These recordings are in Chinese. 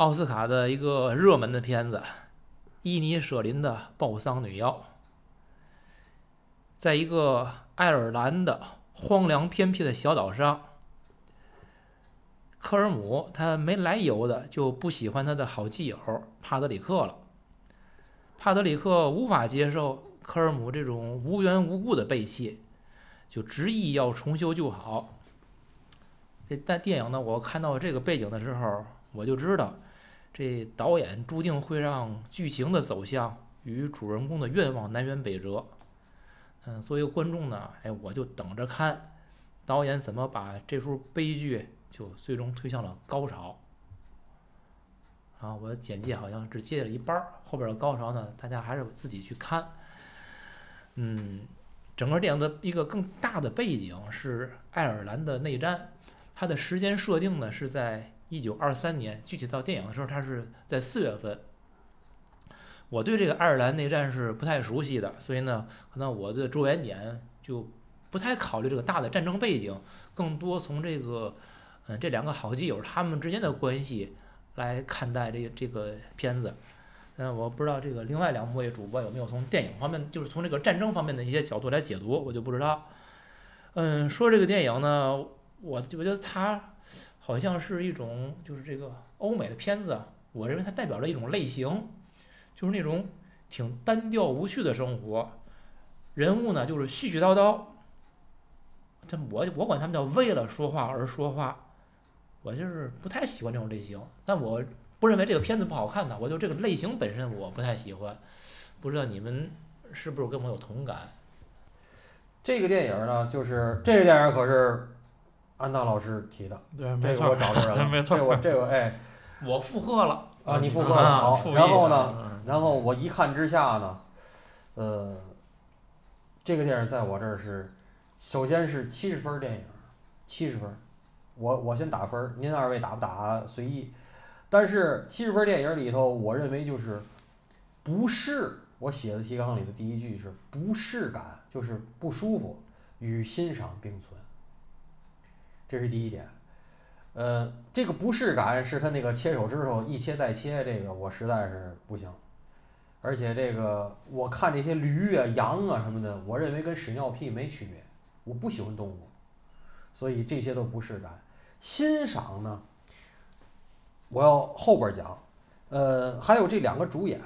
奥斯卡的一个热门的片子，伊尼舍林的《抱桑女妖》。在一个爱尔兰的荒凉偏僻的小岛上，科尔姆他没来由的就不喜欢他的好基友帕德里克了。帕德里克无法接受科尔姆这种无缘无故的背弃，就执意要重修旧好。这但电影呢，我看到这个背景的时候，我就知道，这导演注定会让剧情的走向与主人公的愿望南辕北辙。嗯，作为观众呢，哎，我就等着看导演怎么把这出悲剧就最终推向了高潮。啊，我的简介好像只接了一半儿，后边的高潮呢，大家还是自己去看。嗯，整个电影的一个更大的背景是爱尔兰的内战，它的时间设定呢是在一九二三年，具体到电影的时候，它是在四月份。我对这个爱尔兰内战是不太熟悉的，所以呢，可能我的着眼点就不太考虑这个大的战争背景，更多从这个，嗯，这两个好基友他们之间的关系来看待这这个片子。嗯，我不知道这个另外两位主播有没有从电影方面，就是从这个战争方面的一些角度来解读，我就不知道。嗯，说这个电影呢，我我觉得它好像是一种就是这个欧美的片子，我认为它代表了一种类型。就是那种挺单调无趣的生活，人物呢就是絮絮叨叨。这我我管他们叫为了说话而说话，我就是不太喜欢这种类型。但我不认为这个片子不好看的，我就这个类型本身我不太喜欢。不知道你们是不是跟我有同感？这个电影呢，就是这个电影可是安娜老师提的，对，这个没错我找着人了，没错这我这个哎 我附和了啊，你附和啊了好，然后呢？嗯然后我一看之下呢，呃，这个电影在我这儿是，首先是七十分电影，七十分，我我先打分，您二位打不打随意。但是七十分电影里头，我认为就是不适，我写的提纲里的第一句是不适感，就是不舒服，与欣赏并存，这是第一点。呃，这个不适感是他那个切手指头一切再切，这个我实在是不行。而且这个我看这些驴啊、羊啊什么的，我认为跟屎尿屁没区别。我不喜欢动物，所以这些都不适感。欣赏呢，我要后边讲。呃，还有这两个主演，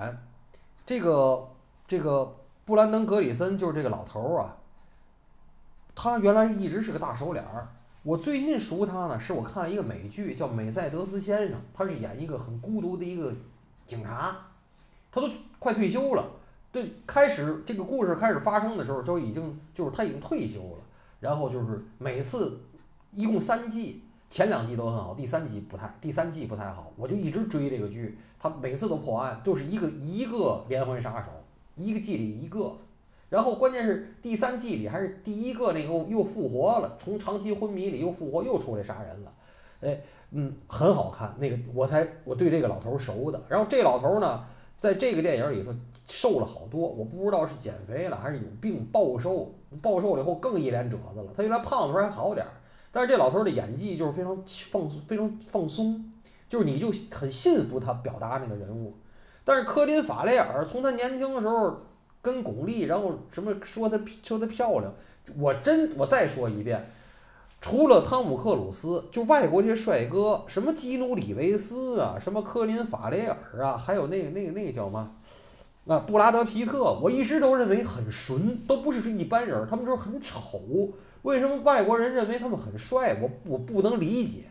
这个这个布兰登·格里森就是这个老头儿啊，他原来一直是个大手脸儿。我最近熟他呢，是我看了一个美剧叫《美塞德斯先生》，他是演一个很孤独的一个警察，他都快退休了。对，开始这个故事开始发生的时候，就已经就是他已经退休了。然后就是每次一共三季，前两季都很好，第三季不太，第三季不太好。我就一直追这个剧，他每次都破案，就是一个一个连环杀手，一个季里一个。然后关键是第三季里还是第一个那个又复活了，从长期昏迷里又复活，又出来杀人了，哎，嗯，很好看。那个我才我对这个老头熟的。然后这老头呢，在这个电影里头瘦了好多，我不知道是减肥了还是有病暴瘦，暴瘦了以后更一脸褶子了。他原来胖的时候还好点儿，但是这老头的演技就是非常放松，非常放松，就是你就很信服他表达那个人物。但是科林·法雷尔从他年轻的时候。跟巩俐，然后什么说她说她漂亮，我真我再说一遍，除了汤姆克鲁斯，就外国这些帅哥，什么基努里维斯啊，什么科林法雷尔啊，还有那个那个那个叫什么啊布拉德皮特，我一直都认为很纯，都不是一般人，他们就是很丑。为什么外国人认为他们很帅？我我不能理解。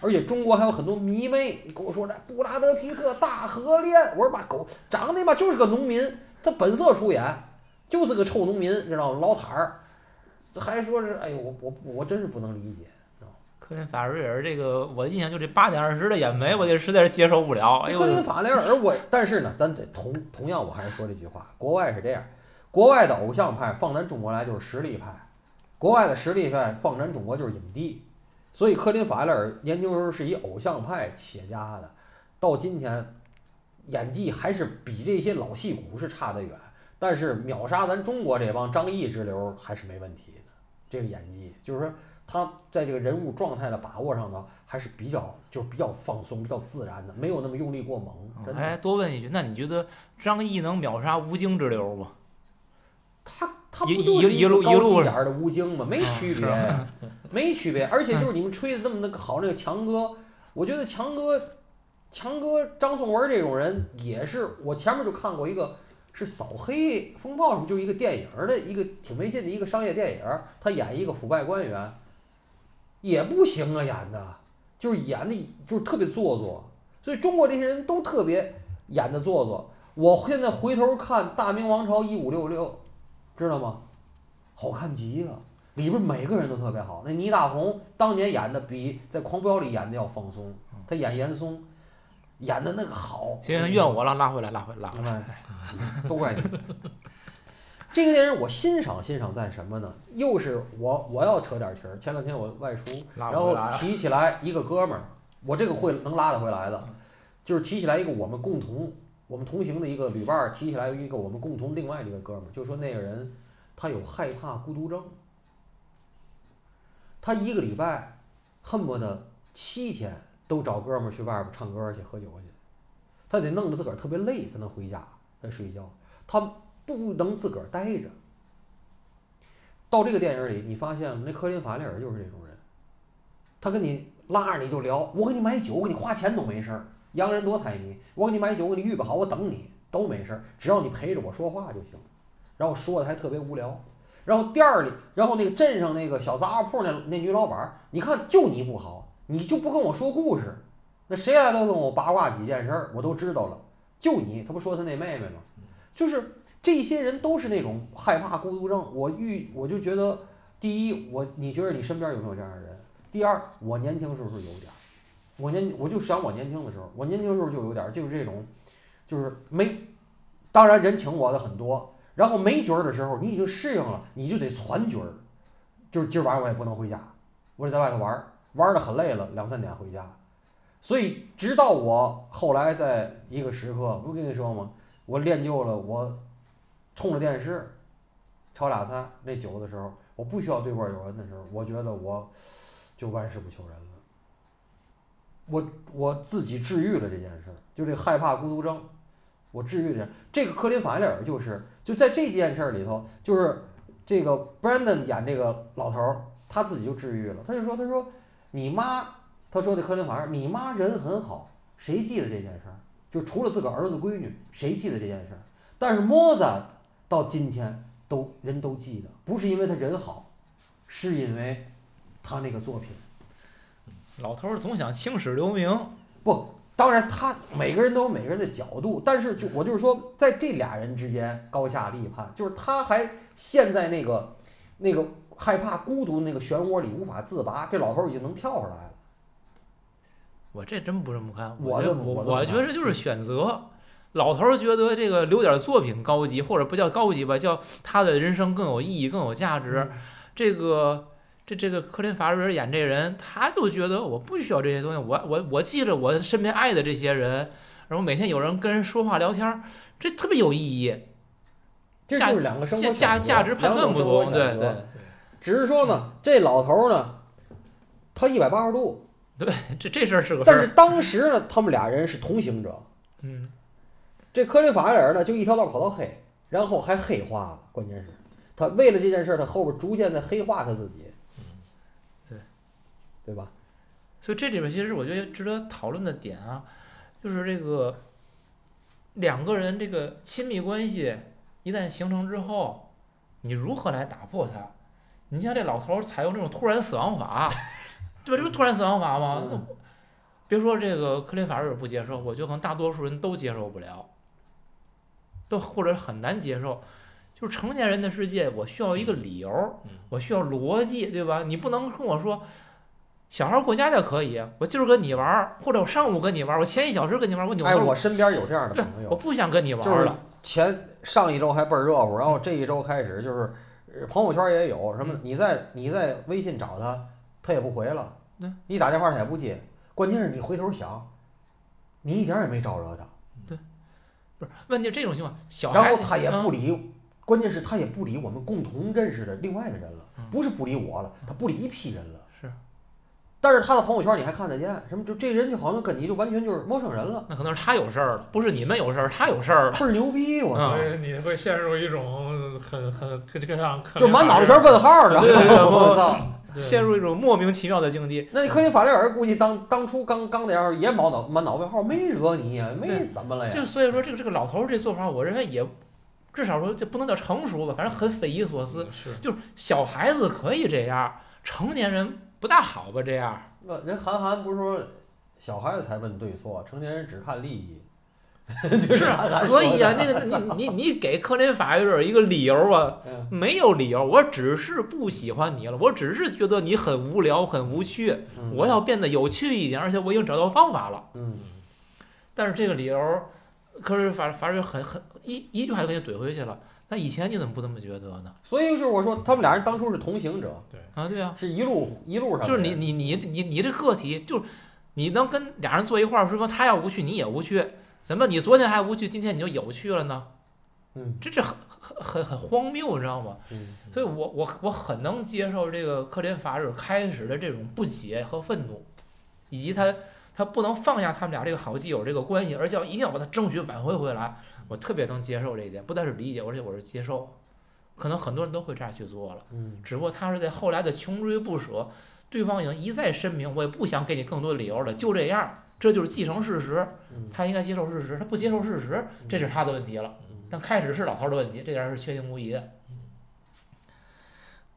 而且中国还有很多迷妹，你跟我说这布拉德皮特大河恋，我说把狗长得吧就是个农民。他本色出演，就是个臭农民，知道吗？老坦儿，这还说是，哎呦，我我我真是不能理解，知道吗？科林法瑞尔这个，我的印象就这八点二十的眼眉，我就实在是接受不了。哎呦科，林法雷尔，我但是呢，咱得同同样，我还是说这句话，国外是这样，国外的偶像派放咱中国来就是实力派，国外的实力派放咱中国就是影帝，所以科林法雷尔年轻时候是以偶像派起家的，到今天。演技还是比这些老戏骨是差得远，但是秒杀咱中国这帮张译之流还是没问题的。这个演技就是说他在这个人物状态的把握上呢，还是比较就是比较放松、比较自然的，没有那么用力过猛。真的，哎，多问一句，那你觉得张译能秒杀吴京之流吗？他他一不就是一路个一路高级点儿的吴京吗？没区别 没区别。而且就是你们吹的那么那个好，那个强哥，我觉得强哥，强哥张颂文这种人也是，我前面就看过一个是扫黑风暴什么，就是一个电影的一个挺没劲的一个商业电影，他演一个腐败官员，也不行啊，演的就是演的就是特别做作，所以中国这些人都特别演的做作。我现在回头看《大明王朝一五六六》，知道吗？好看极了，里边每个人都特别好。那倪大红当年演的比在《狂飙》里演的要放松，他演严嵩，演的那个好。行行，怨我了，拉回来，拉回来，拉回来。哎，都怪你。这个电影我欣赏欣赏在什么呢？又是我我要扯点题儿。前两天我外出，然后提起来一个哥们儿，我这个会能拉得回来的，就是提起来一个我们共同我们同行的一个旅伴儿，提起来一个我们共同另外的一个哥们儿，就说那个人他有害怕孤独症，他一个礼拜恨不得七天都找哥们儿去外边唱歌去喝酒去，他得弄得自个儿特别累才能回家再睡觉，他不能自个儿待着。到这个电影里，你发现了，那科林·法雷尔就是这种人，他跟你拉着你就聊，我给你买酒，我给你花钱都没事儿，洋人多财迷，我给你买酒，我给你预备好，我等你都没事儿，只要你陪着我说话就行。然后说的还特别无聊。然后店儿里，然后那个镇上那个小杂货铺那那女老板，你看就你不好，你就不跟我说故事，那谁来都跟我八卦几件事儿，我都知道了。就你，他不说他那妹妹吗？就是这些人都是那种害怕孤独症。我遇我就觉得，第一，我你觉得你身边有没有这样的人？第二，我年轻时候是有点儿，我年我就想我年轻的时候，我年轻时候就有点儿，就是这种，就是没，当然人请我的很多，然后没角儿的时候，你已经适应了，你就得攒角儿，就是今儿晚上我也不能回家，我得在外头玩儿，玩的很累了，两三点回家。所以直到我后来在一个时刻，不跟你说吗？我练就了我冲着电视炒俩菜那酒的时候，我不需要对面有人的时候，我觉得我就万事不求人了。我我自己治愈了这件事，就这害怕孤独症，我治愈了。这个科林·法雷尔就是就在这件事里头，就是这个 Brandon 演这个老头儿，他自己就治愈了。他就说：“他说你妈，他说的科林·法雷尔，你妈人很好，谁记得这件事儿？就除了自个儿儿子闺女，谁记得这件事儿？但是莫扎到今天都人都记得，不是因为他人好，是因为他那个作品。老头儿总想青史留名，不，当然他每个人都有每个人的角度，但是就我就是说，在这俩人之间高下立判，就是他还陷在那个那个害怕孤独那个漩涡里无法自拔，这老头儿已经能跳出来了。我这真不这么看。我我我觉得就是选择。老头儿觉得这个留点作品高级，或者不叫高级吧，叫他的人生更有意义、更有价值。这个这这个科林·法瑞尔演这人，他就觉得我不需要这些东西，我我我记着我身边爱的这些人，然后每天有人跟人说话聊天儿，这特别有意义。这就是两个生活价价值判断不同，对对只是说呢，这老头儿呢，他一百八十度，对，这这事儿是个事但是。当时呢，他们俩人是同行者。嗯，这科林·法雷尔呢，就一条道跑到黑，然后还黑化了。关键是，他为了这件事儿，他后边逐渐的黑化他自己，对，对吧？所以这里边其实我觉得值得讨论的点啊，就是这个两个人这个亲密关系一旦形成之后，你如何来打破它？你像这老头儿采用这种突然死亡法，对吧？这不突然死亡法吗？那嗯别说这个克林法瑞尔不接受，我觉得可能大多数人都接受不了，都或者很难接受。就是成年人的世界，我需要一个理由，我需要逻辑，对吧？你不能跟我说，小孩过家家可以，我今儿跟你玩儿，或者我上午跟你玩儿，我前一小时跟你玩儿，我扭哎，我身边有这样的朋友我，不想跟你玩就是。前上一周还倍儿热乎，然后这一周开始就是呃朋友圈也有什么，你在你在微信找他，他也不回了对，你打电话他也不接，关键是你回头想，你一点也没招惹他，对不是问题，这种情况，小孩然后他也嗯不理关键是他也不理我们共同认识的另外的人了，嗯不是不理我了，他不理一批人了。是，但是他的朋友圈你还看得见，什么就这人就好像跟你就完全就是陌生人了，那可能是他有事儿了，不是你们有事儿，他有事儿了。倍儿牛逼！我操，嗯所以你会陷入一种很很这个像就满脑子全是问号，知道吗？对对对我操！陷入一种莫名其妙的境地。那你科林法雷尔估计当当初刚刚那样也满脑满脑问号，没惹你呀，没怎么了呀？就所以说，这个这个老头儿这做法，我认为也至少说这不能叫成熟吧，反正很匪夷所思。是就是小孩子可以这样，成年人不大好吧？这样，那人韩寒不是说小孩子才问对错，成年人只看利益，就是韩寒可以啊。那个 你你你给科林法瑞尔一个理由啊，嗯没有理由，我只是不喜欢你了，我只是觉得你很无聊、很无趣，嗯我要变得有趣一点，而且我已经找到方法了。嗯但是这个理由，科林法法瑞尔很很一一句话就给你怼回去了。那以前你怎么不这么觉得呢？所以就是我说他们俩人当初是同行者，对啊，对啊，是一路一路上就是你你你你你这个体，就是你能跟俩人坐一块儿，是说他要无趣，你也无趣，怎么你昨天还无趣，今天你就有趣了呢？嗯这这很很很很荒谬，你知道吗？嗯所以我我我很能接受这个科林法瑞尔开始的这种不解和愤怒，以及他他不能放下他们俩这个好基友这个关系，而且要一定要把他争取挽回回来。我特别能接受这一点，不但是理解，而且我是接受。可能很多人都会这样去做了。嗯只不过他是在后来的穷追不舍，对方已经一再申明，我也不想给你更多的理由了，就这样，这就是既成事实，嗯他应该接受事实，他不接受事实，这是他的问题了。但开始是老头儿的问题，这点儿是确定无疑的。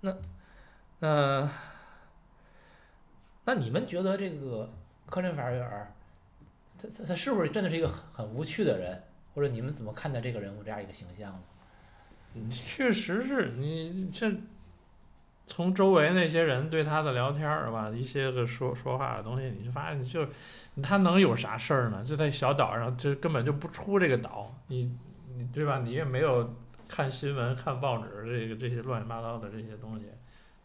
那，那，那你们觉得这个科林法瑞尔，他他他是不是真的是一个很很无趣的人？或者你们怎么看待这个人物这样一个形象呢？确实是你这从周围那些人对他的聊天儿吧，一些个说说话的东西，你就发现就他能有啥事儿呢？就在小岛上，就根本就不出这个岛，你你对吧？你也没有看新闻、看报纸这个这些乱七八糟的这些东西，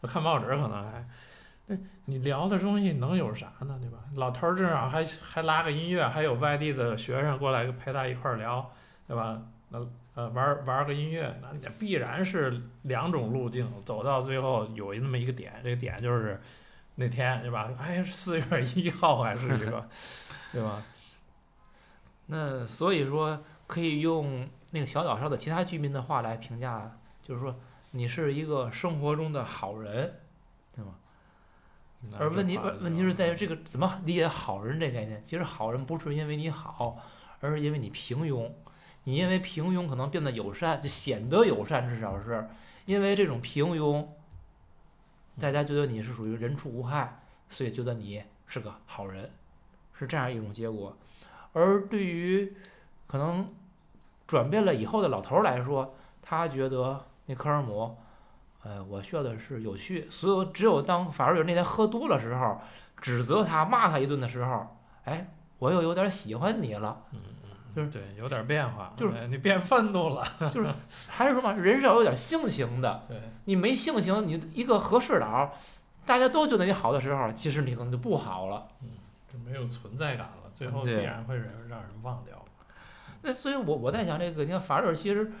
看报纸可能还。你聊的东西能有啥呢？对吧？老头儿正好还还拉个音乐，还有外地的学生过来陪他一块儿聊，对吧？那呃玩儿玩儿个音乐，那必然是两种路径，走到最后有那么一个点，这个点就是那天对吧？哎，四月一号还是这个，对吧？那所以说，可以用那个小岛上的其他居民的话来评价，就是说你是一个生活中的好人，而问题问问题是在于这个怎么理解好人这概念？其实好人不是因为你好，而是因为你平庸。你因为平庸可能变得友善，就显得友善，至少是因为这种平庸，大家觉得你是属于人畜无害，所以觉得你是个好人，是这样一种结果。而对于可能转变了以后的老头来说，他觉得那科尔姆，呃，我需要的是有趣。所有只有当法瑞尔那天喝多了时候，指责他、骂他一顿的时候，哎，我又有点喜欢你了。嗯就是对有点变化，就是你变愤怒了，就是还是说嘛，人是要有点性情的。对，你没性情，你一个和事佬，大家都觉得你好的时候，其实你可能就不好了。嗯就没有存在感了，最后必然会让让人忘掉。那所以我，我在想这个，你看法瑞尔其实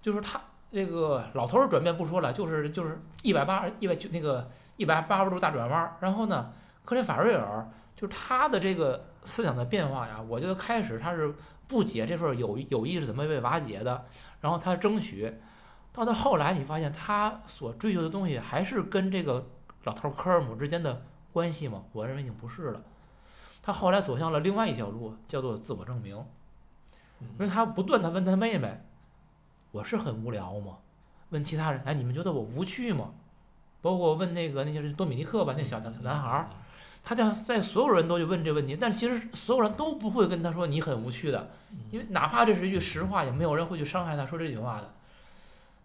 就是他这个老头儿转变不说了，就是就是一百八一百九那个一百八十度大转弯儿。然后呢，克林法瑞尔就是他的这个思想的变化呀，我觉得开始他是不解这份友友谊是怎么被瓦解的，然后他争取，到他后来你发现他所追求的东西还是跟这个老头儿科尔姆之间的关系吗？我认为已经不是了。他后来走向了另外一条路，叫做自我证明。因为他不断的问他妹妹：“我是很无聊吗？”问其他人：“哎，你们觉得我无趣吗？”包括问那个那就是多米尼克吧，那小小小男孩儿，他在在所有人都去问这个问题，但其实所有人都不会跟他说你很无趣的，因为哪怕这是一句实话，也没有人会去伤害他说这句话的。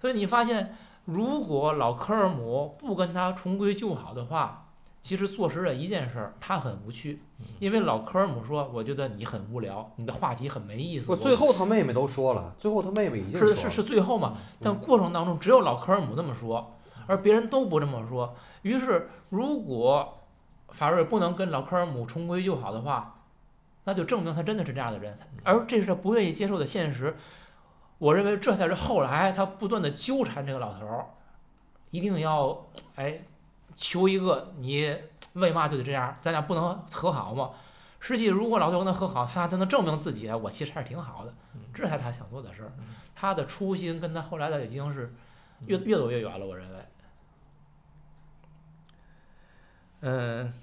所以你发现，如果老科尔姆不跟他重归旧好的话，其实坐实了一件事儿，他很无趣，因为老科尔姆说：“我觉得你很无聊，你的话题很没意思。最后他妹妹都说了，最后他妹妹已经是是是最后嘛，但过程当中只有老科尔姆这么说，而别人都不这么说。于是，如果法瑞不能跟老科尔姆重归旧好的话，那就证明他真的是这样的人，而这是他不愿意接受的现实。我认为这才是后来他不断的纠缠这个老头儿，一定要哎求一个你为嘛就得这样，咱俩不能和好吗？实际如果老头跟他和好，他才能证明自己，我其实还是挺好的，这才是他想做的事儿。他的初心跟他后来的已经是越越走越远了，我认为。嗯，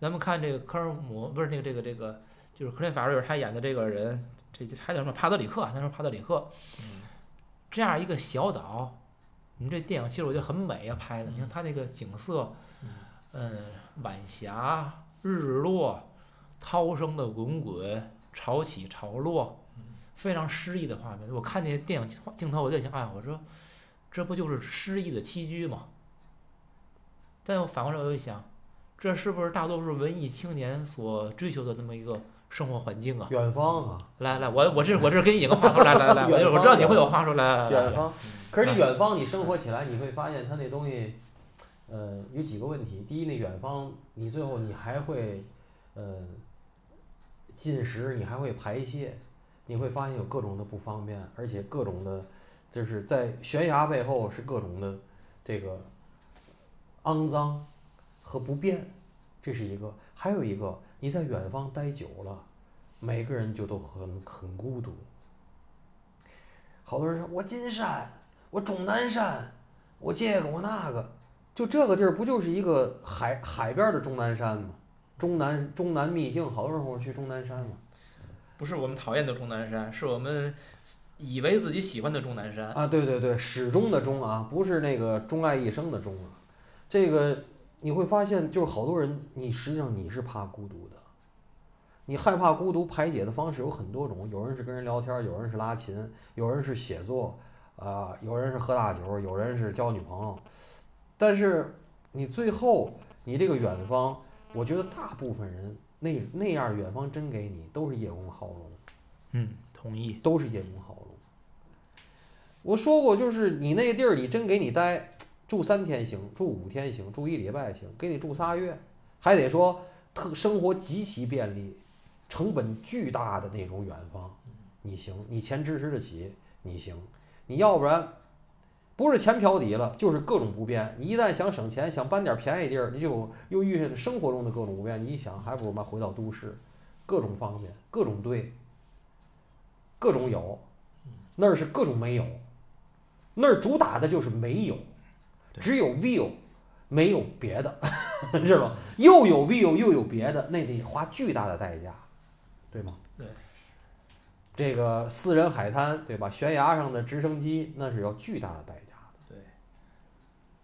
咱们看这个科尔姆，不是那个这个这个，就是克林法瑞尔他演的这个人，这还叫什么帕德里克？那时候帕德里克，这样一个小岛，你们这电影其实我觉得很美啊，拍的。你看它那个景色，嗯，晚霞、日落、涛声的滚滚、潮起潮落，非常诗意的画面。我看那电影镜头，我就想，哎，我说这不就是诗意的栖居吗？但我反过来我又想，这是不是大多数文艺青年所追求的那么一个生活环境啊？远方啊，来来，我我这我这给你引个话头，来来来，我知道你会有话说，来来来来，远方。可是你远方，你生活起来，你会发现它那东西，呃，有几个问题。第一，那远方，你最后你还会，呃，进食，你还会排泄，你会发现有各种的不方便，而且各种的，就是在悬崖背后是各种的这个肮脏和不便，这是一个。还有一个，你在远方待久了，每个人就都很很孤独。好多人说，我金山，我终南山，我这个我那个，就这个地儿不就是一个海海边的终南山吗？终南终南秘境，好多人说去终南山嘛。不是我们讨厌的终南山，是我们以为自己喜欢的终南山。啊，对对对，始终的终啊，不是那个钟爱一生的钟啊。这个你会发现，就是好多人，你实际上你是怕孤独的，你害怕孤独排解的方式有很多种，有人是跟人聊天，有人是拉琴，有人是写作，啊、有人是喝大酒，有人是交女朋友。但是你最后你这个远方，我觉得大部分人那那样远方真给你都是叶公好龙。嗯，同意。都是叶公好龙。我说过，就是你那地儿，你真给你待，住三天行，住五天行，住一礼拜行，给你住仨月，还得说特生活极其便利，成本巨大的那种远方，你行，你钱支持得起，你行，你要不然不是钱飘底了，就是各种不便。你一旦想省钱，想搬点便宜地儿，你就又遇上生活中的各种不便。你一想，还不如嘛回到都市，各种方便，各种对，各种有，那儿是各种没有，那儿主打的就是没有，只有 view，没有别的，是吧？又有 view 又有别的，那得花巨大的代价，对吗？对。这个私人海滩，对吧？悬崖上的直升机，那是要巨大的代价的。对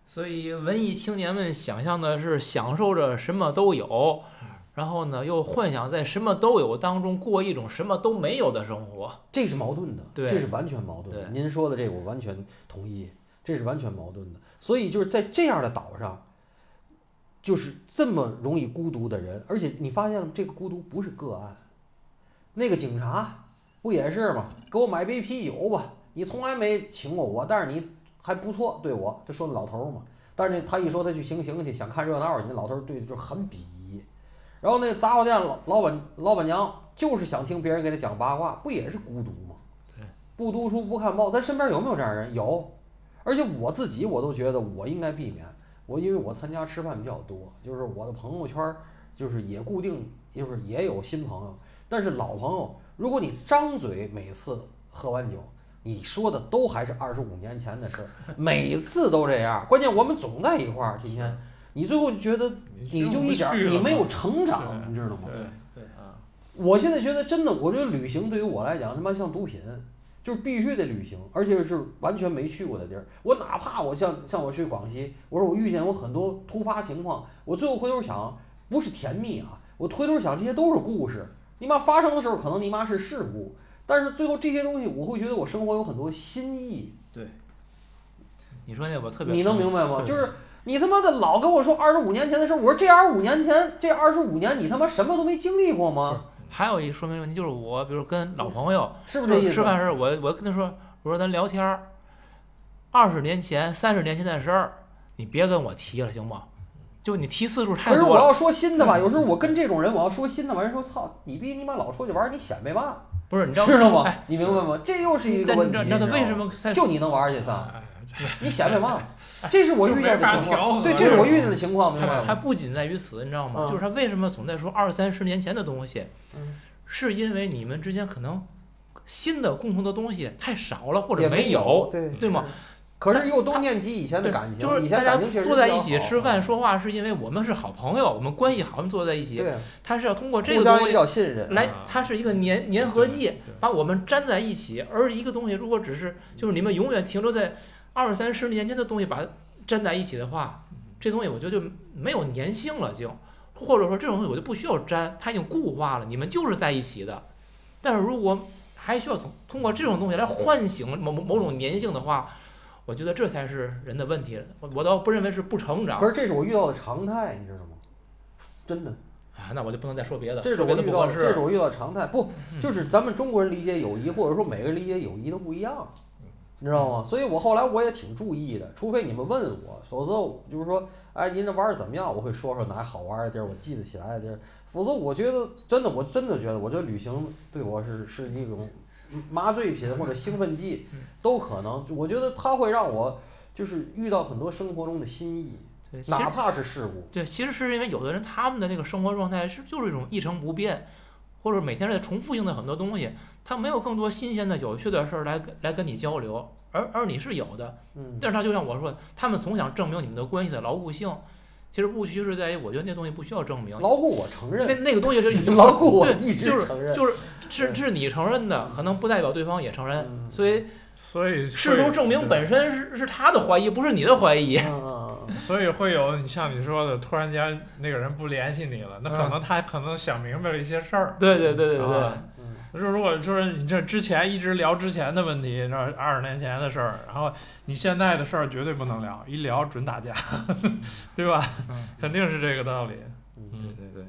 所以文艺青年们想象的是享受着什么都有，然后呢又幻想在什么都有当中过一种什么都没有的生活。这是矛盾的，对这是完全矛盾的。您说的这个我完全同意，这是完全矛盾的。所以就是在这样的岛上，就是这么容易孤独的人，而且你发现了这个孤独不是个案，那个警察不也是吗？给我买杯啤酒吧，你从来没请过我，但是你还不错对我，就说那老头儿嘛。但是呢，他一说他去行刑去，想看热闹去，那老头儿对就很鄙夷。然后那杂货店老老板老板娘就是想听别人给他讲八卦，不也是孤独吗？对，不读书不看报，咱身边有没有这样的人？有，而且我自己我都觉得我应该避免。我因为我参加吃饭比较多，就是我的朋友圈儿就是也固定，就是也有新朋友，但是老朋友，如果你张嘴每次喝完酒，你说的都还是二十五年前的事儿，每次都这样。关键我们总在一块儿，今天你最后就觉得你就一点儿你没有成长，你知道吗？对对啊，我现在觉得真的，我觉得旅行对于我来讲他妈像毒品，就是必须得旅行，而且是完全没去过的地儿。我哪怕我像像我去广西，我说我遇见我很多突发情况，我最后回头想，不是甜蜜啊，我回头想这些都是故事。你妈发生的时候可能你妈是事故，但是最后这些东西我会觉得我生活有很多新意。对你说那我特别你能明白吗？就是你他妈的老跟我说二十五年前的事儿，我说这二十五年前这二十五年你他妈什么都没经历过吗？还有一说明问题就是我，比如跟老朋友是不是这意思？吃饭时候，我我跟他说，我说咱聊天儿，二十年前、三十年前的事儿，你别跟我提了，行吗？就你提次数太多了。可是我要说新的吧，有时候我跟这种人我要说新的完，人说操你逼你妈老出去玩，你显摆嘛？不是你知道知道吗哎，？你明白吗？这又是一个问题。但你知道你知道他为什么就你能玩去仨？哎你显摆嘛，这是我遇见的情况，对，这是我遇见的情况，明白吗还吗？不仅在于此，你知道吗？嗯就是他为什么总在说二三十年前的东西，嗯是因为你们之间可能新的共同的东西太少了，或者没有，对对吗？可是又都念及以前的，感情，就是以大家坐在一起吃饭说话，是因为我们是好朋友，我们关系好，我们坐在一起。对，他是要通过这个东西较信任。来啊，它是一个粘粘合剂，把我们粘在一起。而一个东西如果只是就是你们永远停留在二三十年前的东西，把它粘在一起的话，这东西我觉得就没有粘性了，就或者说这种东西我就不需要粘，它已经固化了，你们就是在一起的。但是如果还需要从通过这种东西来唤醒某某某种粘性的话，我觉得这才是人的问题。我我倒不认为是不成长可是这是我遇到的常态，你知道吗？真的，啊，那我就不能再说别的，这是说别的我遇到的，不合适。这是我遇到的常态。不，嗯就是咱们中国人理解友谊，或者说每个人理解友谊都不一样，你知道嗯吗？所以我后来我也挺注意的，除非你们问我，否则就是说，哎，您这玩儿怎么样？我会说说哪好玩儿的地儿，我记得起来的地儿。否则我觉得真的，我真的觉得，我觉得旅行对我是是一种麻醉品或者兴奋剂嗯，都可能。我觉得它会让我就是遇到很多生活中的新意，哪怕是事故。对，其实是因为有的人他们的那个生活状态是就是一种一成不变，或者每天在重复性的很多东西，他没有更多新鲜的、有趣的事儿来跟来跟你交流，而而你是有的。嗯，但是他就像我说的，他们总想证明你们的关系的牢固性，其实误区是在于，我觉得那东西不需要证明，牢固我承那认，那个东西是已经 牢固我对一直就是承认。就是是是你承认的，可能不代表对方也承认，嗯所以所以试图证明本身是是他的怀疑，不是你的怀疑。所以会有你像你说的，突然间那个人不联系你了，那可嗯能他可能想明白了一些事儿。对对对对对啊嗯就是如果说你这之前一直聊之前的问题，这二十年前的事儿，然后你现在的事儿绝对不能聊，一聊准打架，对吧？嗯肯定是这个道理。嗯，对对对。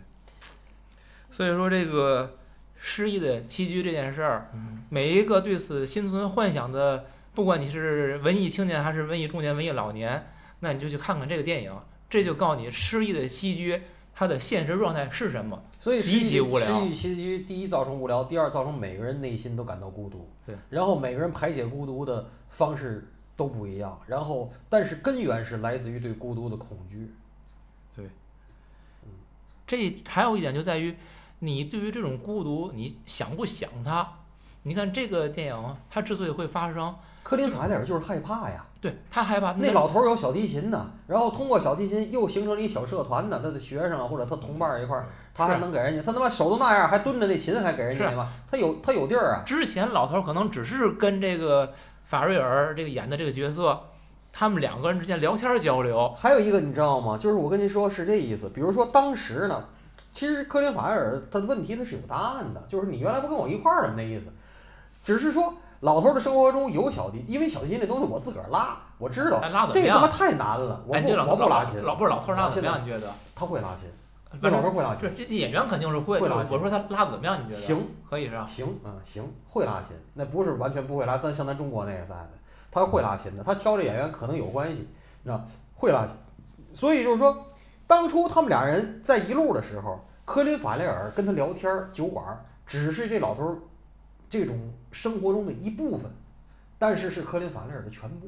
所以说这个失忆的栖居这件事儿，嗯每一个对此心存幻想的，不管你是文艺青年还是文艺中年、文艺老年，那你就去看看这个电影，这就告诉你失忆的栖居它的现实状态是什么。所以极其无聊其实第一造成无聊，第二造成每个人内心都感到孤独。对，然后每个人排解孤独的方式都不一样，然后但是根源是来自于对孤独的恐惧。对。嗯这还有一点就在于，你对于这种孤独，你想不想它？你看这个电影，它之所以会发生，柯林法雷尔就是害怕呀，对他害怕那老头儿有小提琴呢，然后通过小提琴又形成了一小社团呢，他的学生啊或者他同伴儿一块儿，他还能给人家，他他妈手都那样，还蹲着那琴还给人家是嘛，他有他有地儿啊。之前老头儿可能只是跟这个法瑞尔这个演的这个角色，他们两个人之间聊天儿交流，还有一个你知道吗？就是我跟您说是这意思。比如说当时呢，其实科林法瑞尔他的问题他是有答案的，就是你原来不跟我一块儿的那意思，只是说老头儿的生活中有小提，因为小提琴这东西我自个儿拉，我知道这他妈？太难了，我哎，不我不拉琴，老不是老头儿拉我现在怎么样？你觉得？他会拉琴，那老头儿会拉琴，是这这演员肯定是会，会拉琴我说他拉的怎么样？你觉得？行可以是吧？行嗯行，会拉琴，那不是完全不会拉，咱像咱中国那个在的，他会拉琴的，他挑这演员可能有关系，你知道会拉琴，所以就是说，当初他们俩人在一路的时候，科林法雷尔跟他聊天儿，酒馆儿只是这老头儿这种生活中的一部分，但是是科林法雷尔的全部。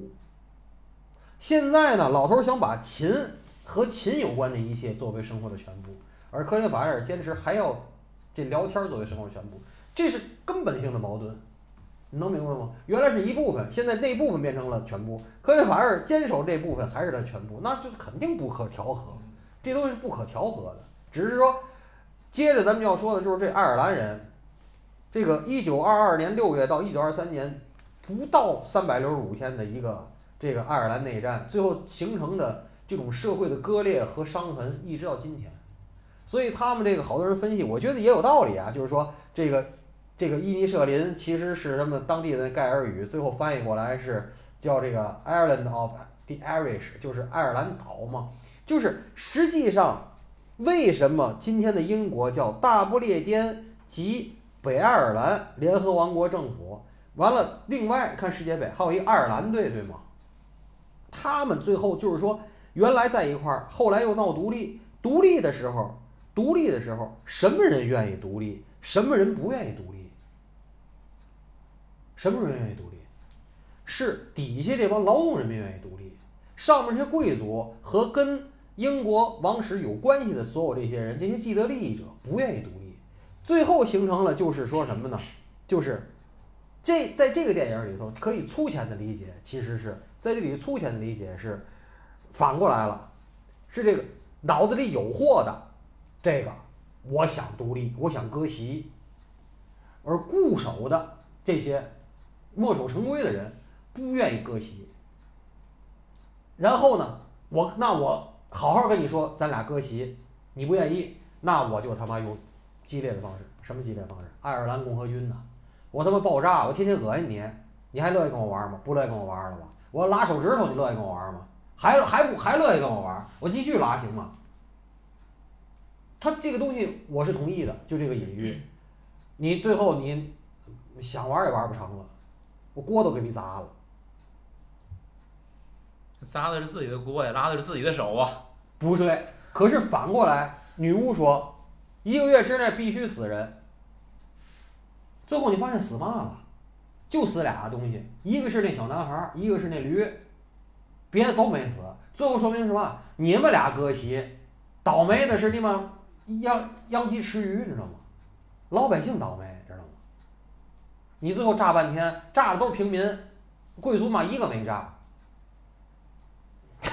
现在呢，老头想把琴和琴有关的一切作为生活的全部，而科林法雷尔坚持还要这聊天作为生活的全部，这是根本性的矛盾。你能明白吗？原来是一部分，现在那部分变成了全部。科林法雷尔坚守这部分还是他全部，那是肯定不可调和，这东西是不可调和的。只是说，接着咱们要说的就是这爱尔兰人，这个一九二二年六月到一九二三年不到三百六十五天的一个这个爱尔兰内战，最后形成的这种社会的割裂和伤痕，一直到今天。所以他们这个好多人分析，我觉得也有道理啊，就是说这个这个伊尼舍林其实是他们当地的盖尔语，最后翻译过来是叫这个 Ireland of the Irish，就是爱尔兰岛嘛。就是实际上，为什么今天的英国叫大不列颠及北爱尔兰联合王国政府？完了，另外看世界杯还有一爱尔兰队，对吗？他们最后就是说，原来在一块儿，后来又闹独立。独立的时候，独立的时候，什么人愿意独立？什么人不愿意独立？什么人愿意独立？是底下这帮劳动人民愿意独立，上面这些贵族和跟英国王室有关系的所有这些人，这些既得利益者不愿意独立，最后形成了就是说什么呢？就是这在这个电影里头可以粗浅的理解，其实是在这里粗浅的理解是反过来了，是这个脑子里有货的这个我想独立，我想割席，而固守的这些墨守成规的人不愿意割席。然后呢，我那我好好跟你说，咱俩割席，你不愿意，那我就他妈用激烈的方式，什么激烈方式？爱尔兰共和军呐，我他妈爆炸，我天天恶心你，你还乐意跟我玩吗？不乐意跟我玩了吧？我要拉手指头，你乐意跟我玩吗？还还不还乐意跟我玩？我继续拉行吗？他这个东西我是同意的，就这个隐喻，你最后你想玩也玩不成了，我锅都给你砸了。砸的是自己的锅呀，拉的是自己的手啊。不对，可是反过来，女巫说，一个月之内必须死人。最后你发现死嘛了，就死俩东西，一个是那小男孩，一个是那驴，别的都没死。最后说明什么？你们俩割席，倒霉的是你们杨杨鸡吃鱼，你知道吗？老百姓倒霉，知道吗？你最后炸半天，炸的都是平民，贵族嘛一个没炸。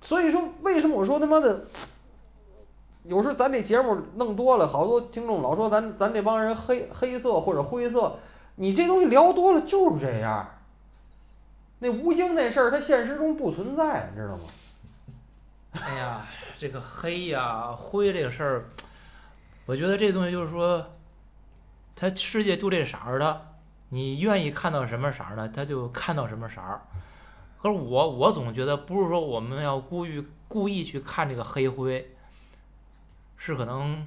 所以说，为什么我说他妈的，有时咱这节目弄多了，好多听众老说咱咱这帮人黑黑色或者灰色，你这东西聊多了就是这样。那吴京那事儿，他现实中不存在，你知道吗？哎呀，这个黑呀灰这个事儿，我觉得这东西就是说，它世界就这色儿的，你愿意看到什么色儿的，他就看到什么色儿。可是我我总觉得不是说我们要故意故意去看这个黑灰，是可能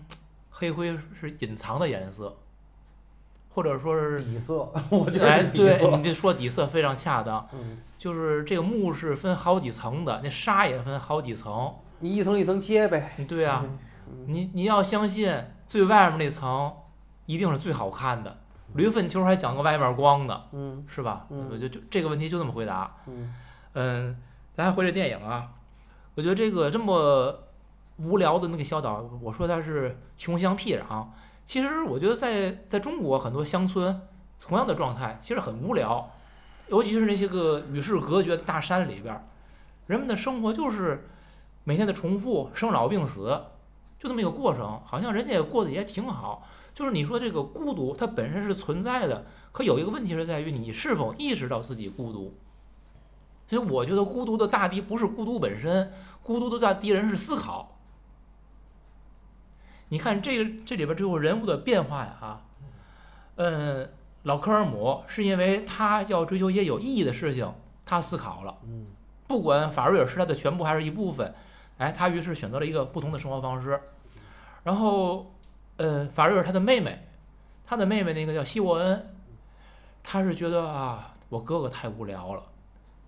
黑灰是隐藏的颜色，或者说是底色，我觉得哎，对色。你这说底色非常恰当，嗯，就是这个木是分好几层的，那沙也分好几层。你一层一层接呗。对啊，嗯你你要相信最外面那层一定是最好看的。驴粪球还讲个外面光呢，嗯是吧？嗯我就就这个问题就这么回答。嗯嗯，咱还回这电影啊，我觉得这个这么无聊的那个小岛，我说它是穷乡僻壤，其实我觉得在在中国很多乡村同样的状态，其实很无聊，尤其是那些个与世隔绝的大山里边，人们的生活就是每天的重复，生老病死，就这么一个过程，好像人家也过得也挺好。就是你说这个孤独，它本身是存在的，可有一个问题是在于你是否意识到自己孤独。所以我觉得孤独的大敌不是孤独本身，孤独的大敌人是思考。你看这个这里边最后人物的变化呀啊，嗯，老科尔姆是因为他要追求一些有意义的事情，他思考了，嗯不管法瑞尔是他的全部还是一部分，哎，他于是选择了一个不同的生活方式。然后，呃，法瑞尔他的妹妹，他的妹妹那个叫希沃恩，他是觉得啊，我哥哥太无聊了，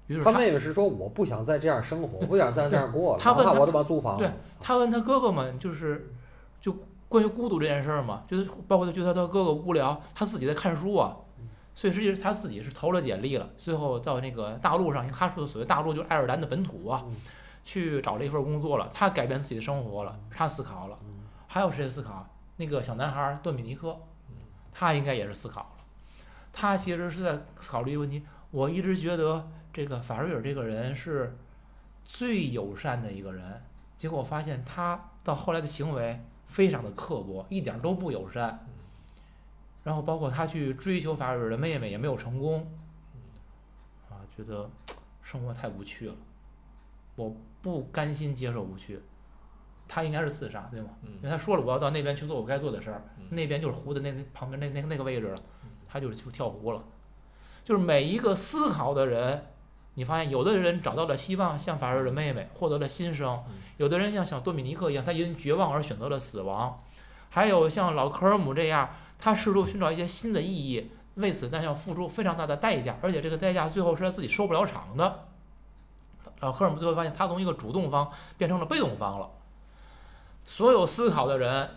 于是他妹妹是说我不想再这样生活，不想再这样过了，他问他哪怕我他妈租房对。他问他哥哥们，就是就关于孤独这件事儿嘛，就是包括他觉得他哥哥无聊，他自己在看书啊，所以实际是他自己是投了简历了，最后到那个大陆上，他说的所谓大陆就是爱尔兰的本土啊嗯，去找了一份工作了，他改变自己的生活了，他思考了，嗯还有谁思考？那个小男孩儿顿比尼克，他应该也是思考了，他其实是在考虑一个问题，我一直觉得这个法瑞尔这个人是最友善的一个人。结果我发现他到后来的行为非常的刻薄，一点都不友善。然后包括他去追求法瑞尔的妹妹也没有成功，啊，觉得生活太无趣了，我不甘心接受无趣。他应该是自杀，对吗？因为他说了我要到那边去做我该做的事儿，那边就是湖的那那旁边那那那个位置了，他就是去跳湖了。就是每一个思考的人，你发现有的人找到了希望，像法瑞尔的妹妹获得了新生；有的人像小多米尼克一样，他因绝望而选择了死亡；还有像老科尔姆这样，他试图寻找一些新的意义，为此但要付出非常大的代价，而且这个代价最后是他自己收不了场的。老科尔姆最后发现，他从一个主动方变成了被动方了。所有思考的人，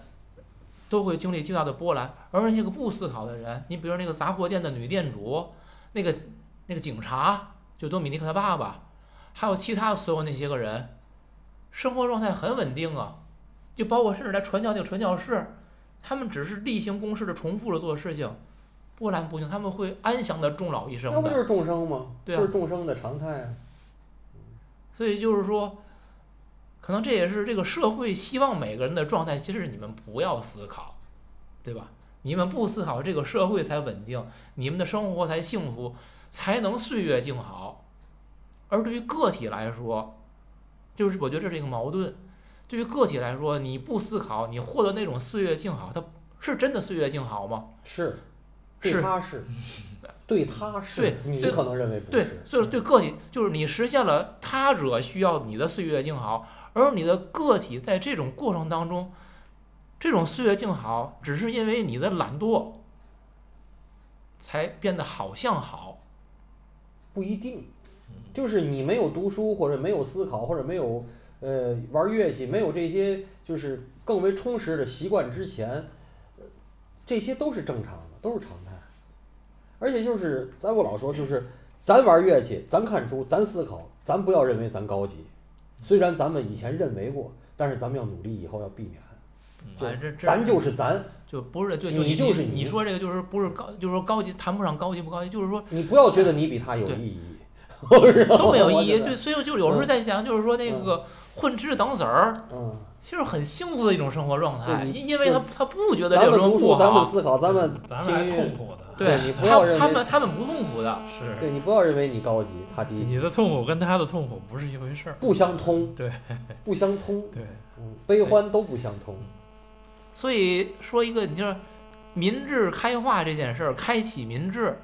都会经历巨大的波澜。而那个不思考的人，你比如那个杂货店的女店主，那个那个警察，就多米尼克他爸爸，还有其他所有那些个人，生活状态很稳定啊，就包括甚至来传教那个传教士，他们只是例行公事的重复着做事情，波澜不惊，他们会安详的终老一生的。那不就是众生吗？对啊就是众生的常态啊。所以就是说，可能这也是这个社会希望每个人的状态，其实你们不要思考，对吧？你们不思考，这个社会才稳定，你们的生活才幸福，才能岁月静好。而对于个体来说，就是我觉得这是一个矛盾。对于个体来说，你不思考，你获得那种岁月静好，它是真的岁月静好吗？是，对是他是，对他是，对你可能认为不对是，，所以对个体就是你实现了他者需要你的岁月静好，而你的个体在这种过程当中，这种岁月静好，只是因为你的懒惰，才变得好像好。不一定，就是你没有读书或者没有思考或者没有呃玩乐器，没有这些就是更为充实的习惯之前，呃这些都是正常的，都是常态。而且就是咱不老说，就是咱玩乐器，咱看书，咱思考，咱不要认为咱高级，虽然咱们以前认为过，但是咱们要努力以后要避免。就哎，这这咱就是咱，就不是对，你你就是你你说这个就是不是高，就是说高级谈不上高级不高级，就是说你不要觉得你比他有意义，都没有意义。就所以就有时候在想，就是说那个混吃等死儿，嗯。其实很幸福的一种生活状态，因因为他他不觉得咱这种不们读书，咱们好。思考，咱们咱们痛苦的，对你不要他他认为们他们不痛苦的，是对你不要认为你高级，他低级，你的痛苦跟他的痛苦不是一回事儿。不相通，对，不相通，对，嗯，悲欢都不相通。所以说一个，你就是民智开化这件事儿，开启民智，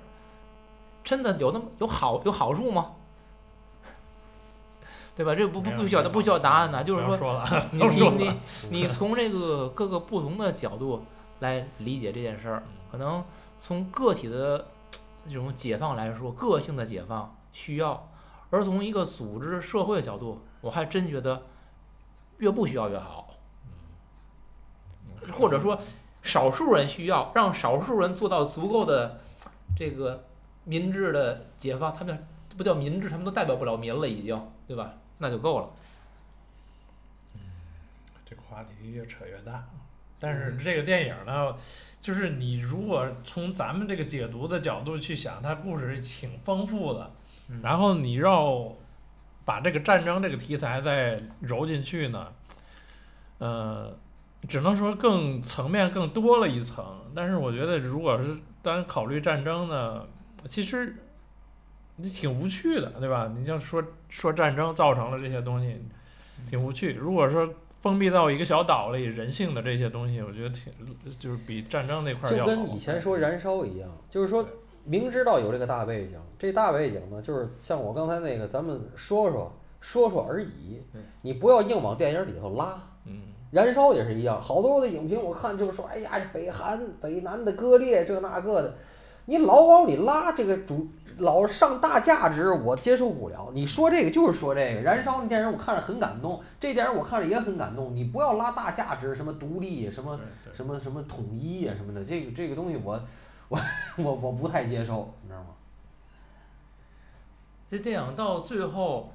真的有那么有好有好处吗？对吧？这不不不需要不需要答案的，就是说说，你 说你你你从这个各个不同的角度来理解这件事儿，可能从个体的这种解放来说，个性的解放需要，而从一个组织社会的角度，我还真觉得越不需要越好，或者说少数人需要，让少数人做到足够的这个民智的解放，他们不叫民智，他们都代表不了民了，已经对吧？那就够了。嗯这个话题越扯越大。但是这个电影呢，就是你如果从咱们这个解读的角度去想，它故事挺丰富的。嗯然后你要把这个战争这个题材再揉进去呢，呃，只能说更层面更多了一层。但是我觉得，如果是单考虑战争呢，其实你挺无趣的，对吧？你像说说战争造成了这些东西，挺无趣。如果说封闭到一个小岛里，人性的这些东西，我觉得挺就是比战争那块儿就。跟以前说燃烧一样，就是说明知道有这个大背景，这大背景呢，就是像我刚才那个，咱们说说说说而已，你不要硬往电影里头拉。嗯，燃烧也是一样，好多的影评我看就是说，哎呀，北韩北南的割裂这那个的，你老往里拉这个主老上大价值，我接受不了。你说这个就是说这个燃烧那电影我看着很感动，这电影我看着也很感动。你不要拉大价值，什么独立，什么。什么什么统一呀、什么的，这个这个东西我我我我不太接受，你知道吗？这电影到最后，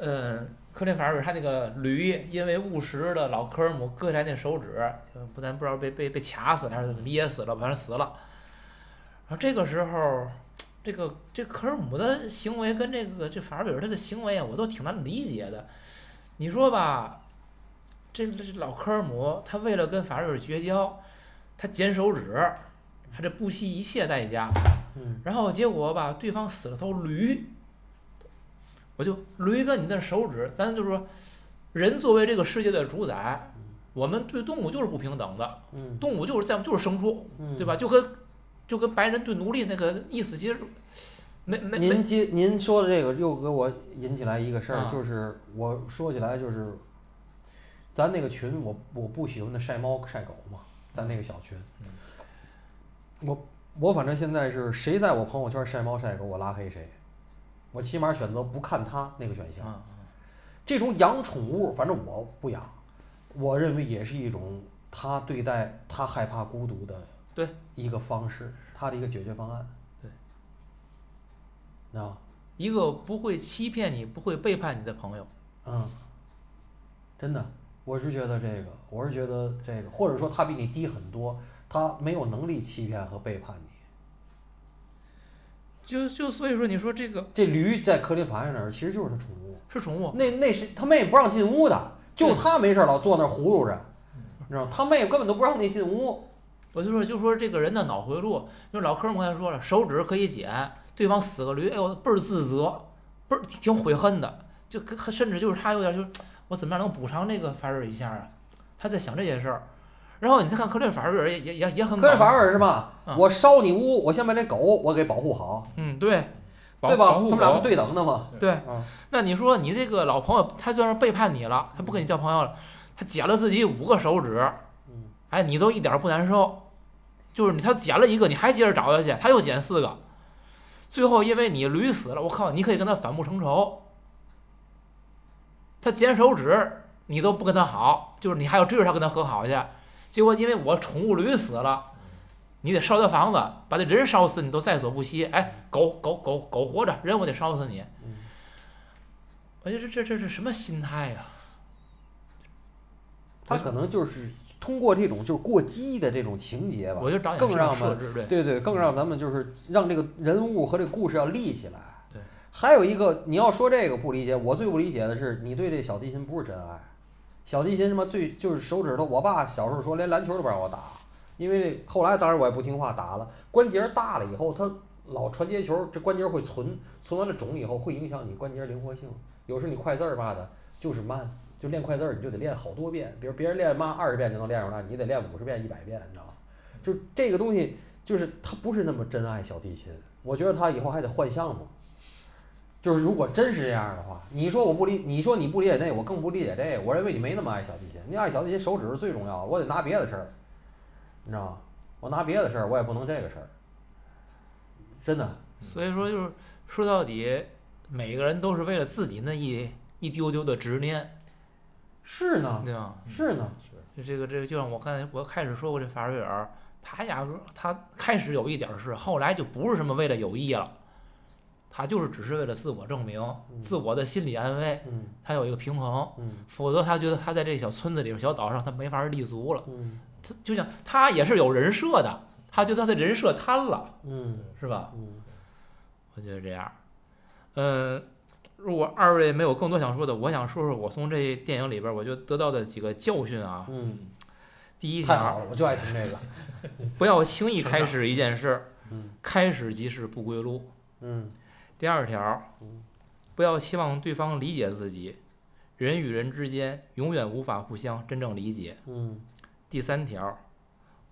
嗯，科林·法尔他那个驴因为误食了老科尔姆割下来那手指，不咱不知道被被被卡死了还是怎么噎死了，反正死了。然后这个时候，这个这科尔姆的行为跟这个这法尔比尔他的行为啊，我都挺难理解的。你说吧，这这老科尔姆他为了跟法尔比尔绝交，他剪手指，他这不惜一切代价，嗯，然后结果吧，对方死了头驴，我就驴跟你的手指，咱就是说，人作为这个世界的主宰，我们对动物就是不平等的，嗯动物就是在就是牲畜，嗯，对吧？？就跟就跟白人对奴隶那个意思其实没没没。您接您说的这个又给我引起来一个事儿，啊。就是我说起来就是，咱那个群我我不喜欢那晒猫晒狗嘛，咱那个小群，嗯。我我反正现在是谁在我朋友圈晒猫晒狗，我拉黑谁，我起码选择不看他那个选项。啊这种养宠物，反正我不养，我认为也是一种他对待他害怕孤独的对一个方式，他的一个解决方案。对，啊，一个不会欺骗你、不会背叛你的朋友。嗯，真的，我是觉得这个，我是觉得这个，或者说他比你低很多，他没有能力欺骗和背叛你。就就所以说，你说这个这驴在科林法院那儿其实就是他宠物，是宠物，那那是他妹不让进屋的，就他没事老坐那儿葫芦着，你知道吗？他妹根本都不让你进屋。我就说就说这个人的脑回路，就是老科儿刚才说了，手指可以剪，对方死个驴，哎呦倍儿自责，倍儿挺悔恨的，就跟甚至就是他有点就是我怎么样能补偿这个法瑞尔一下啊？他在想这些事儿。然后你再看科林法瑞尔也也也也很搞科林法瑞尔是吧？嗯我烧你屋，我先把那狗我给保护好，嗯对，对吧？他们俩不对等的吗？对，啊，那你说你这个老朋友，他虽然背叛你了，他不跟你交朋友了，他剪了自己五个手指，嗯，哎，你都一点儿不难受，就是你他捡了一个，你还接着找他去，他又捡四个，最后因为你驴死了，我靠，你可以跟他反目成仇，他剪手指你都不跟他好，就是你还要追着他跟他和好去，结果因为我宠物驴死了。你得烧他房子，把这人烧死，你都在所不惜。哎，狗狗狗狗活着，人我得烧死你。嗯我觉得这这这是什么心态呀、他可能就是通过这种就是过激的这种情节吧更让我们对，对对，更让咱们就是让这个人物和这个故事要立起来。对，还有一个你要说这个不理解，我最不理解的是你对这小提琴不是真爱。小提琴什么最就是手指头，我爸小时候说连篮球都不让我打，因为后来当然我也不听话打了，关节大了以后，他老传接球，这关节会存，存完了肿以后会影响你关节灵活性，有时候你快字儿吧的就是慢，就练快字儿你就得练好多遍，比如别人练妈二十遍就能练出来，你得练五十遍一百遍，你知道吗？就这个东西，就是他不是那么真爱小提琴，我觉得他以后还得换项目。就是如果真是这样的话，你说我不理，你说你不理解那，我更不理解这个。我认为你没那么爱小提琴，你爱小提琴手指是最重要的，我得拿别的事儿，你知道吗？我拿别的事儿，我也不能这个事儿，真的。所以说就是说到底，每个人都是为了自己那一一丢丢的执念，是呢，对吧？是呢，就这个这个，就像我刚才我开始说过这法瑞尔，他压根儿他开始有一点儿是，后来就不是什么为了友谊了，他就是只是为了自我证明、嗯自我的心理安慰，嗯他有一个平衡，嗯否则他觉得他在这小村子里边、小岛上，他没法立足了。嗯他就像他也是有人设的，他觉得他的人设瘫了，嗯是吧？嗯我觉得这样。嗯，如果二位没有更多想说的，我想说说我从这电影里边我就得到的几个教训啊。嗯，第一条，太好了，我就爱听这个。不要轻易开始一件事，嗯开始即是不归路。嗯第二条嗯，不要期望对方理解自己，人与人之间永远无法互相真正理解。嗯第三条，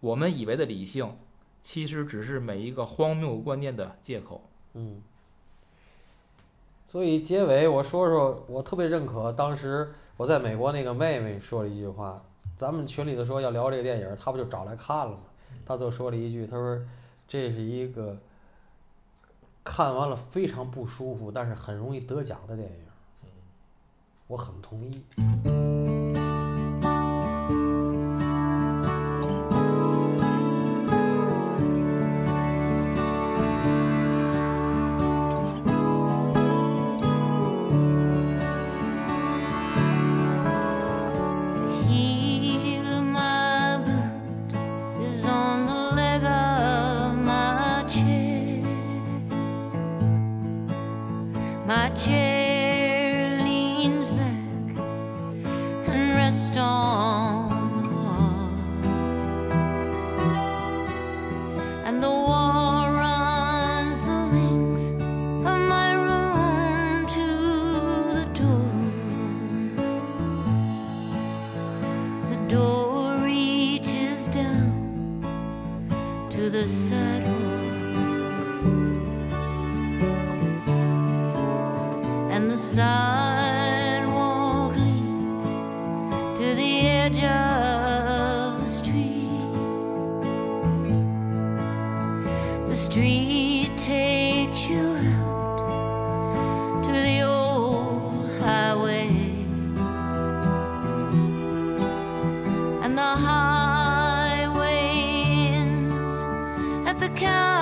我们以为的理性，其实只是每一个荒谬观念的借口。嗯。所以结尾我说说，我特别认可当时我在美国那个妹妹说了一句话，咱们群里头说要聊这个电影，她不就找来看了吗？她就说了一句，她说这是一个看完了非常不舒服，但是很容易得奖的电影。我很同意。the cow.